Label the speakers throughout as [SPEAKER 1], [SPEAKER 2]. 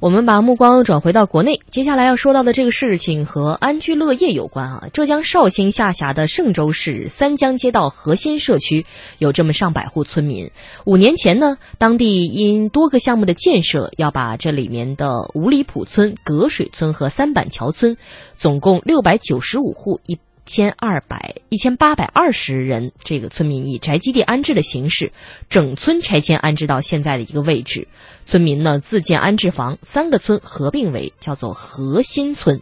[SPEAKER 1] 我们把目光转回到国内，接下来要说到的这个事情和安居乐业有关啊。浙江绍兴下辖的嵊州市三江街道核心社区有这么上百户村民。五年前呢，当地因多个项目的建设，要把这里面的五里埔村、隔水村和三板桥村，总共六百九十五户一。千二百一千八百二十人，这个村民以宅基地安置的形式，整村拆迁安置到现在的一个位置。村民呢自建安置房，三个村合并为叫做核心村。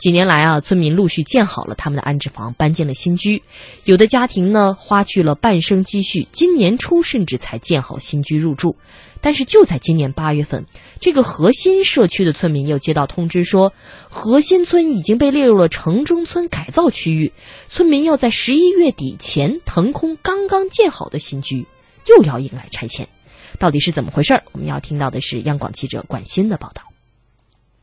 [SPEAKER 1] 几年来啊，村民陆续建好了他们的安置房，搬进了新居。有的家庭呢花去了半生积蓄，今年初甚至才建好新居入住。但是就在今年八月份，这个核心社区的村民又接到通知说，核心村已经被列入了城中村改造区域，村民要在十一月底前腾空刚刚建好的新居，又要迎来拆迁。到底是怎么回事？我们要听到的是央广记者管欣的报道。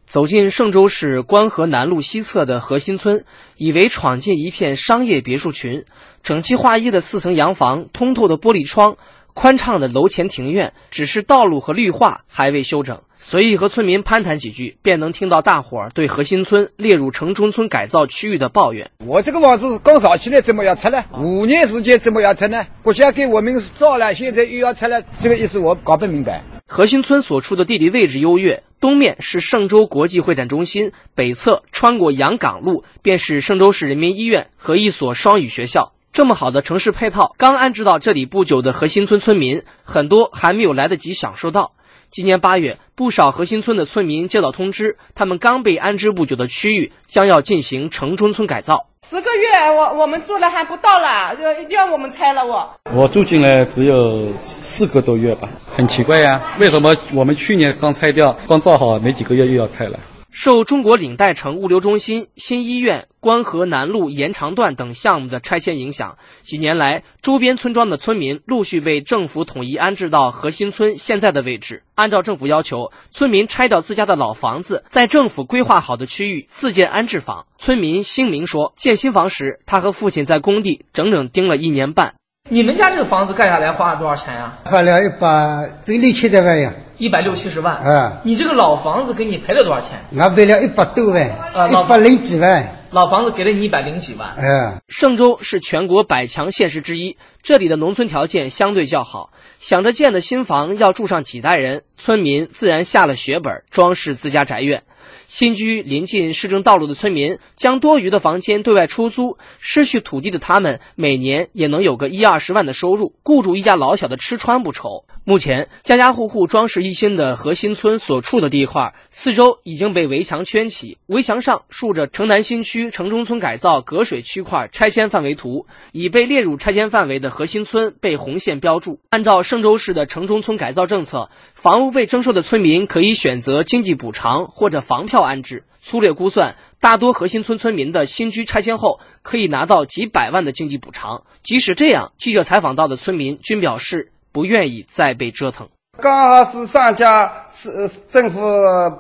[SPEAKER 2] 走进嵊州市关河南路西侧的核心村，以为闯进一片商业别墅群，整齐划一的四层洋房，通透的玻璃窗。宽敞的楼前庭院，只是道路和绿化还未修整。随意和村民攀谈几句，便能听到大伙儿对核心村列入城中村改造区域的抱怨。
[SPEAKER 3] 我这个房子刚造起来，怎么要拆呢？五年时间怎么要拆呢？国家给我们造了，现在又要拆了，这个意思我搞不明白。
[SPEAKER 2] 核心村所处的地理位置优越，东面是嵊州国际会展中心，北侧穿过洋港路便是嵊州市人民医院和一所双语学校。这么好的城市配套，刚安置到这里不久的核心村村民，很多还没有来得及享受到。今年八月，不少核心村的村民接到通知，他们刚被安置不久的区域将要进行城中村改造。
[SPEAKER 4] 十个月，我我们住了还不到了，要要我们拆了我。
[SPEAKER 5] 我住进来只有四个多月吧，很奇怪呀，为什么我们去年刚拆掉，刚造好没几个月又要拆了？
[SPEAKER 2] 受中国领带城物流中心、新医院、关河南路延长段等项目的拆迁影响，几年来，周边村庄的村民陆续被政府统一安置到核心村现在的位置。按照政府要求，村民拆掉自家的老房子，在政府规划好的区域自建安置房。村民兴明说，建新房时，他和父亲在工地整整盯了一年半。
[SPEAKER 6] 你们家这个房子盖下来花了多少钱呀？
[SPEAKER 7] 花了一百六七十万呀。
[SPEAKER 6] 一百六七十万。
[SPEAKER 7] 嗯。
[SPEAKER 6] 你这个老房子给你赔了多少钱？
[SPEAKER 7] 俺赔了一百多万。啊，一百零几万。
[SPEAKER 6] 老房子给了你一百零几万。
[SPEAKER 7] 嗯。
[SPEAKER 2] 嵊州是全国百强县市之一，这里的农村条件相对较好，想着建的新房要住上几代人，村民自然下了血本，装饰自家宅院。新居临近市政道路的村民将多余的房间对外出租，失去土地的他们每年也能有个一二十万的收入，雇主一家老小的吃穿不愁。目前家家户户装饰一新的核心村所处的地块，四周已经被围墙圈起，围墙上竖着城南新区城中村改造隔水区块拆迁范围图，已被列入拆迁范围的核心村被红线标注。按照嵊州市的城中村改造政策，房屋被征收的村民可以选择经济补偿或者房票。安置粗略估算，大多核心村村民的新居拆迁后可以拿到几百万的经济补偿。即使这样，记者采访到的村民均表示不愿意再被折腾。
[SPEAKER 3] 刚好是上家是政府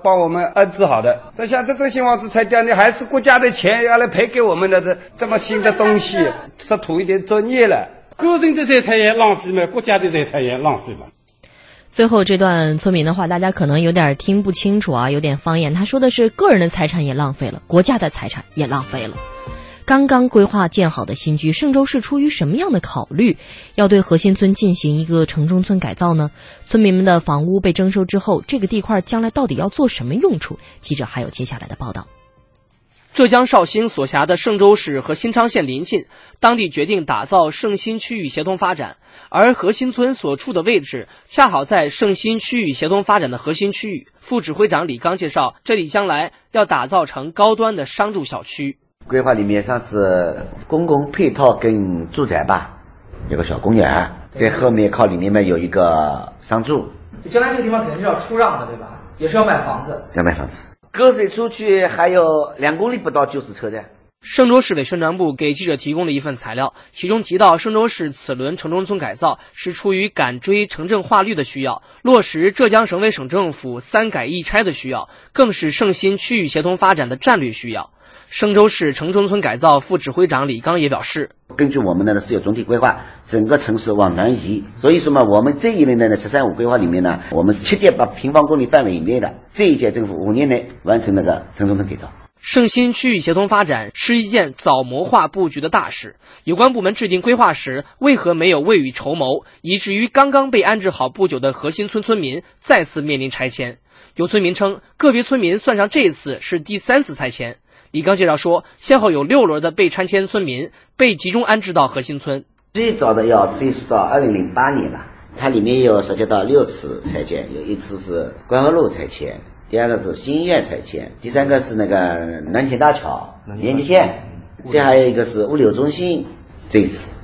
[SPEAKER 3] 帮我们安置好的，这像这种新房子拆掉，你还是国家的钱要来赔给我们的这这么新的东西，是土一点作孽了。
[SPEAKER 8] 个人的财产也浪费了，国家的财产也浪费了。
[SPEAKER 1] 最后这段村民的话，大家可能有点听不清楚啊，有点方言。他说的是个人的财产也浪费了，国家的财产也浪费了。刚刚规划建好的新居，嵊州市出于什么样的考虑，要对核心村进行一个城中村改造呢？村民们的房屋被征收之后，这个地块将来到底要做什么用处？记者还有接下来的报道。
[SPEAKER 2] 浙江绍兴所辖的嵊州市和新昌县临近，当地决定打造嵊新区域协同发展，而核心村所处的位置恰好在嵊新区域协同发展的核心区域。副指挥长李刚介绍，这里将来要打造成高端的商住小区。
[SPEAKER 9] 规划里面上次公共配套跟住宅吧，有个小公园，在后面靠里面嘛有一个商住。
[SPEAKER 6] 就将来这个地方肯定是要出让的，对吧？也是要卖房子。
[SPEAKER 9] 要卖房子。隔水出去还有两公里不到就是车站。
[SPEAKER 2] 嵊州市委宣传部给记者提供了一份材料，其中提到，嵊州市此轮城中村改造是出于赶追城镇化率的需要，落实浙江省委省政府三改一拆的需要，更是盛新区域协同发展的战略需要。嵊州市城中村改造副指挥长李刚也表示，
[SPEAKER 9] 根据我们的呢是有总体规划，整个城市往南移，所以说嘛，我们这一轮的呢“十三五”规划里面呢，我们是七点八平方公里范围以内的，这一届政府五年内完成那个城中村改造。
[SPEAKER 2] 盛新区域协同发展是一件早谋划布局的大事，有关部门制定规划时为何没有未雨绸缪，以至于刚刚被安置好不久的核心村村民再次面临拆迁？有村民称，个别村民算上这次是第三次拆迁。李刚介绍说，先后有六轮的被拆迁村民被集中安置到核心村，
[SPEAKER 9] 最早的要追溯到二零零八年吧，它里面有涉及到六次拆迁，有一次是关河路拆迁。第二个是新医院拆迁，第三个是那个南田大桥连接线，这还有一个是物流中心。这一次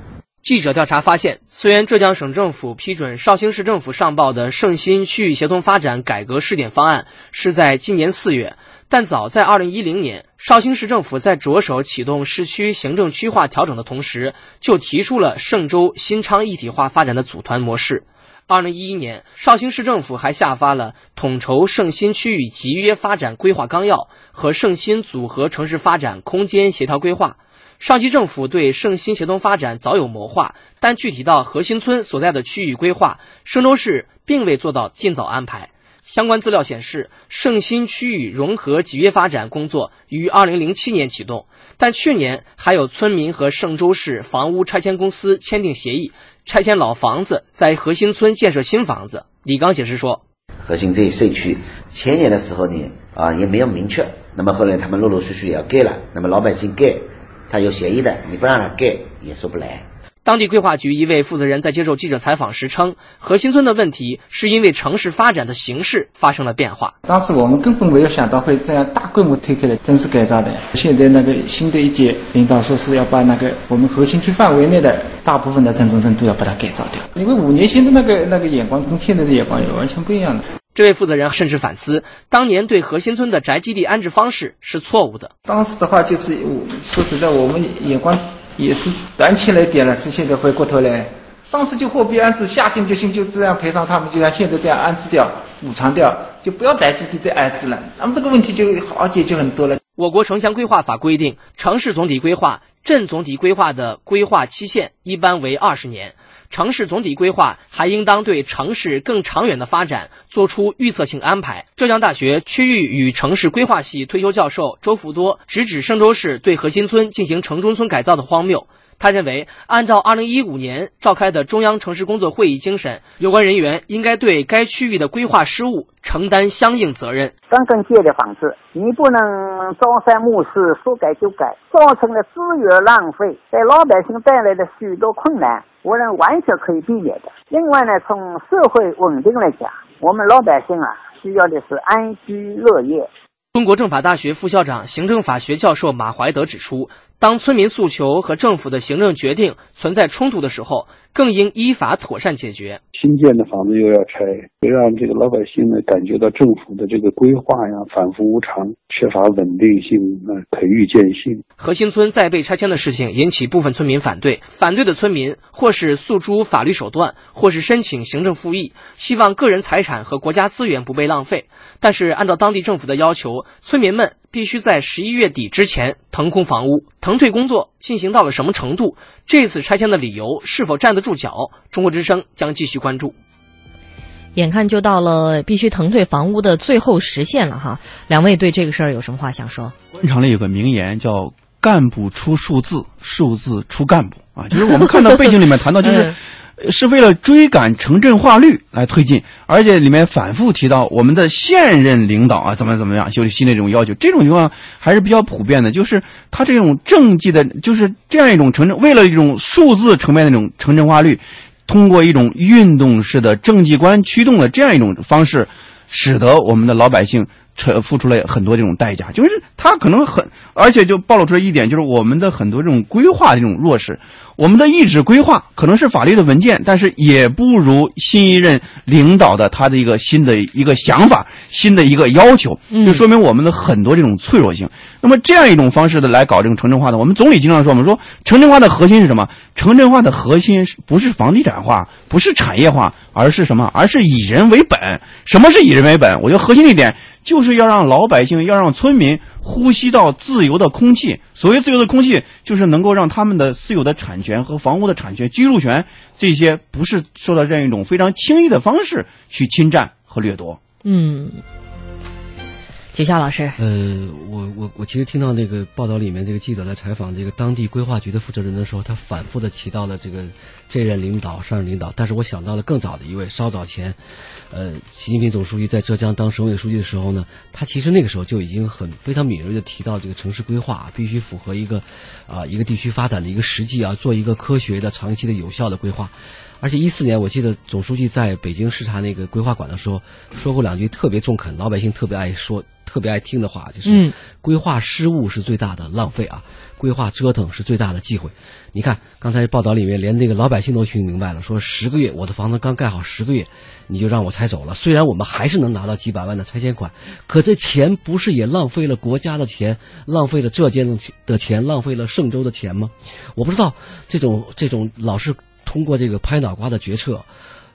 [SPEAKER 2] 记者调查发现，虽然浙江省政府批准绍兴市政府上报的盛新区域协同发展改革试点方案是在今年四月，但早在二零一零年，绍兴市政府在着手启动市区行政区划调整的同时，就提出了嵊州新昌一体化发展的组团模式。二零一一年，绍兴市政府还下发了统筹盛新区域集约发展规划纲要和盛新组合城市发展空间协调规划。上级政府对盛新协同发展早有谋划，但具体到核心村所在的区域规划，嵊州市并未做到尽早安排。相关资料显示，盛新区域融合集约发展工作于二零零七年启动，但去年还有村民和嵊州市房屋拆迁公司签订协议。拆迁老房子，在核心村建设新房子。李刚解释说：“
[SPEAKER 9] 核心这一社区前年的时候呢，啊也没有明确，那么后来他们陆陆续续也要盖了，那么老百姓盖，他有协议的，你不让他盖也说不来。”
[SPEAKER 2] 当地规划局一位负责人在接受记者采访时称，核心村的问题是因为城市发展的形势发生了变化。
[SPEAKER 10] 当时我们根本没有想到会这样大规模推开了城市改造的。现在那个新的一届领导说是要把那个我们核心区范围内的大部分的城中村都要把它改造掉，因为五年前的那个那个眼光跟现在的眼光也完全不一样的。
[SPEAKER 2] 这位负责人甚至反思，当年对核心村的宅基地安置方式是错误的。
[SPEAKER 10] 当时的话就是说实在，我们眼光。也是短期来点了，是现在回过头来，当时就货币安置下定决心，就这样赔偿他们，就像现在这样安置掉、补偿掉，就不要宅基地再安置了，那么这个问题就好解决很多了。
[SPEAKER 2] 我国城乡规划法规定，城市总体规划、镇总体规划的规划期限一般为二十年。城市总体规划还应当对城市更长远的发展做出预测性安排。浙江大学区域与城市规划系退休教授周福多直指嵊州市对核心村进行城中村改造的荒谬。他认为，按照2015年召开的中央城市工作会议精神，有关人员应该对该区域的规划失误承担相应责任。
[SPEAKER 11] 刚刚建的房子，你不能朝三暮四，说改就改，造成了资源浪费，给老百姓带来的许多困难。我认为完全可以避免的。另外呢，从社会稳定来讲，我们老百姓啊，需要的是安居乐业。
[SPEAKER 2] 中国政法大学副校长、行政法学教授马怀德指出，当村民诉求和政府的行政决定存在冲突的时候，更应依法妥善解决。
[SPEAKER 12] 新建的房子又要拆，会让这个老百姓呢感觉到政府的这个规划呀反复无常，缺乏稳定性、呃可预见性。
[SPEAKER 2] 核心村再被拆迁的事情引起部分村民反对，反对的村民或是诉诸法律手段，或是申请行政复议，希望个人财产和国家资源不被浪费。但是按照当地政府的要求，村民们必须在十一月底之前腾空房屋。腾退工作进行到了什么程度？这次拆迁的理由是否站得住脚？中国之声将继续关注。
[SPEAKER 1] 眼看就到了必须腾退房屋的最后时限了哈，两位对这个事儿有什么话想说？
[SPEAKER 13] 官场里有个名言叫“干部出数字，数字出干部”啊，就是我们看到背景里面谈到，就是是为了追赶城镇化率来推进，而且里面反复提到我们的现任领导啊怎么怎么样，就是新的这种要求，这种情况还是比较普遍的，就是他这种政绩的，就是这样一种城镇，为了一种数字层面的那种城镇化率。通过一种运动式的政绩观驱动的这样一种方式，使得我们的老百姓承付出了很多这种代价，就是他可能很，而且就暴露出来一点，就是我们的很多这种规划这种弱势。我们的意志规划可能是法律的文件，但是也不如新一任领导的他的一个新的一个想法、新的一个要求，就说明我们的很多这种脆弱性。那么这样一种方式的来搞这种城镇化的？我们总理经常说，我们说城镇化的核心是什么？城镇化的核心不是房地产化，不是产业化，而是什么？而是以人为本。什么是以人为本？我觉得核心的一点就是要让老百姓、要让村民呼吸到自由的空气。所谓自由的空气，就是能够让他们的私有的产权和房屋的产权、居住权这些不是受到这样一种非常轻易的方式去侵占和掠夺。
[SPEAKER 1] 嗯。学校老师，
[SPEAKER 14] 呃，我我我其实听到那个报道里面，这个记者在采访这个当地规划局的负责人的时候，他反复的提到了这个这任领导、上任领导，但是我想到了更早的一位，稍早前，呃，习近平总书记在浙江当省委书记的时候呢，他其实那个时候就已经很非常敏锐的提到这个城市规划必须符合一个啊一个地区发展的一个实际啊，做一个科学的、长期的、有效的规划。而且一四年，我记得总书记在北京视察那个规划馆的时候，说过两句特别中肯、老百姓特别爱说、特别爱听的话，就是“规划失误是最大的浪费啊，规划折腾是最大的忌讳”。你看刚才报道里面，连那个老百姓都听明白了，说十个月我的房子刚盖好十个月，你就让我拆走了。虽然我们还是能拿到几百万的拆迁款，可这钱不是也浪费了国家的钱，浪费了浙江的钱，浪费了嵊州的钱吗？我不知道这种这种老是。通过这个拍脑瓜的决策，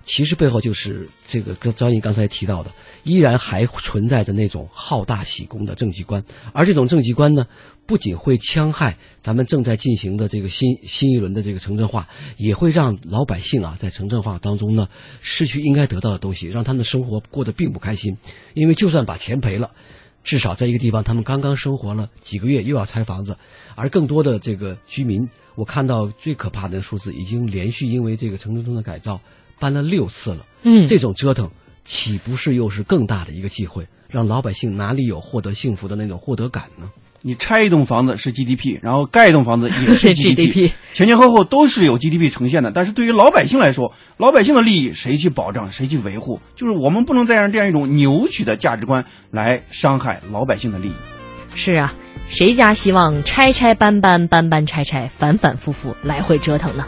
[SPEAKER 14] 其实背后就是这个跟张毅刚才提到的，依然还存在着那种好大喜功的政绩观，而这种政绩观呢，不仅会戕害咱们正在进行的这个新新一轮的这个城镇化，也会让老百姓啊在城镇化当中呢失去应该得到的东西，让他们的生活过得并不开心。因为就算把钱赔了，至少在一个地方他们刚刚生活了几个月又要拆房子，而更多的这个居民。我看到最可怕的数字，已经连续因为这个城中村的改造搬了六次了。
[SPEAKER 1] 嗯，
[SPEAKER 14] 这种折腾，岂不是又是更大的一个机会，让老百姓哪里有获得幸福的那种获得感呢？
[SPEAKER 13] 你拆一栋房子是 GDP，然后盖一栋房子也是 GDP，前前后后都是有 GDP 呈现的。但是对于老百姓来说，老百姓的利益谁去保障，谁去维护？就是我们不能再让这样一种扭曲的价值观来伤害老百姓的利益。
[SPEAKER 1] 是啊。谁家希望拆拆搬搬搬搬拆拆反反复复来回折腾呢？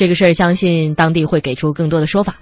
[SPEAKER 1] 这个事儿，相信当地会给出更多的说法。